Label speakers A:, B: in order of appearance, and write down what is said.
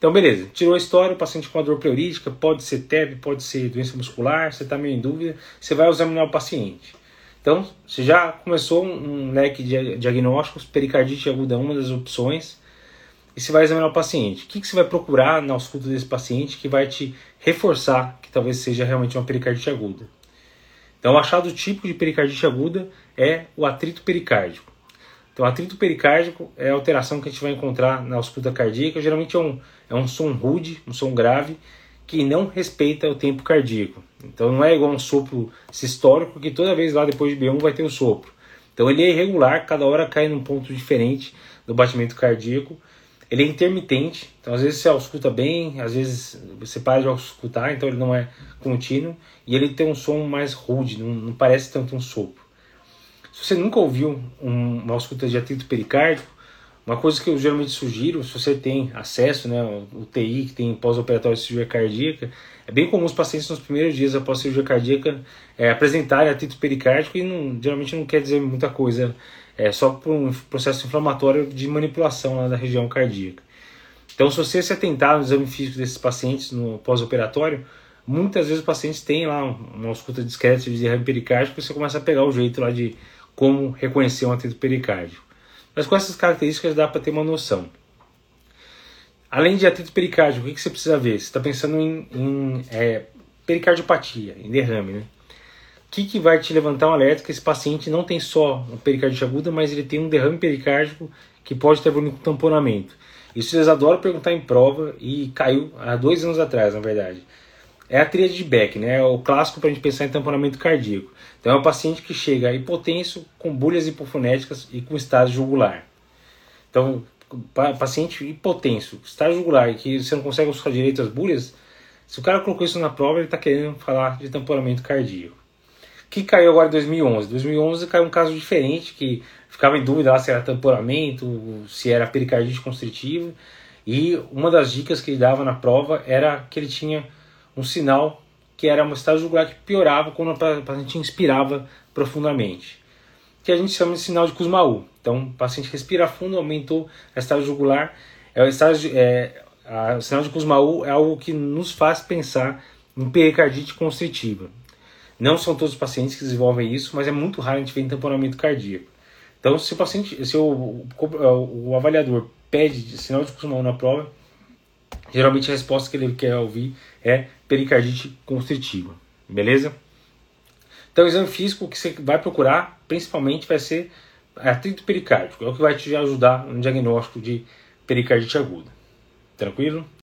A: Então, beleza, tirou a história, o paciente com a dor pleurítica, pode ser TEB, pode ser doença muscular, você está meio em dúvida, você vai examinar o paciente. Então, você já começou um leque de diagnósticos, pericardite aguda é uma das opções, e você vai examinar o paciente. O que, que você vai procurar na ausculta desse paciente que vai te reforçar que talvez seja realmente uma pericardite aguda? Então, o achado típico de pericardite aguda é o atrito pericárdico. Então, atrito pericárdico é a alteração que a gente vai encontrar na ausculta cardíaca. Geralmente é um, é um som rude, um som grave, que não respeita o tempo cardíaco. Então, não é igual um sopro sistólico, que toda vez lá depois de B1 vai ter o um sopro. Então, ele é irregular, cada hora cai num ponto diferente do batimento cardíaco. Ele é intermitente, então às vezes você ausculta bem, às vezes você para de auscultar, então ele não é contínuo. E ele tem um som mais rude, não, não parece tanto um sopro. Se você nunca ouviu um, uma ausculta de atrito pericárdico, uma coisa que eu geralmente sugiro, se você tem acesso, né, o TI que tem pós-operatório de cirurgia cardíaca, é bem comum os pacientes nos primeiros dias após a cirurgia cardíaca é, apresentarem atrito pericárdico e não, geralmente não quer dizer muita coisa, é só por um processo inflamatório de manipulação lá da região cardíaca. Então, se você se atentar no exame físico desses pacientes no pós-operatório, muitas vezes os pacientes têm lá uma ausculta discreta de derrame pericárdico e você começa a pegar o jeito lá de como reconhecer um atrito pericárdico. Mas com essas características dá para ter uma noção. Além de atrito pericárdico, o que, você precisa ver? Você está pensando em, em é, pericardiopatia, em derrame, né? O que, que vai te levantar um alerta que esse paciente não tem só uma pericardite aguda, mas ele tem um derrame pericárdico que pode ter problema com tamponamento. Isso eles adoram perguntar em prova e caiu há dois anos atrás, na verdade é a tríade de Beck, né? É o clássico para a gente pensar em tamponamento cardíaco. Então é um paciente que chega hipotenso, com bolhas hipofonéticas e com estágio jugular. Então, paciente hipotenso, estágio jugular que você não consegue usar direito as bolhas, se o cara colocou isso na prova, ele está querendo falar de tamponamento cardíaco. Que caiu agora em 2011. Em 2011 caiu um caso diferente, que ficava em dúvida lá se era tamponamento, se era pericardite constritiva. E uma das dicas que ele dava na prova era que ele tinha um sinal que era uma estágio jugular que piorava quando o paciente inspirava profundamente, que a gente chama de sinal de Kussmaul. Então, o paciente respira fundo, aumentou a estágio jugular. É o, estágio, é, a, o sinal de Kussmaul é algo que nos faz pensar em pericardite constritiva. Não são todos os pacientes que desenvolvem isso, mas é muito raro a gente ver tamponamento cardíaco. Então, se o paciente, se o, o, o avaliador pede sinal de Kussmaul na prova, geralmente a resposta que ele quer ouvir é pericardite constritiva, beleza? Então, o exame físico que você vai procurar, principalmente, vai ser atrito pericárdico, é o que vai te ajudar no diagnóstico de pericardite aguda. Tranquilo?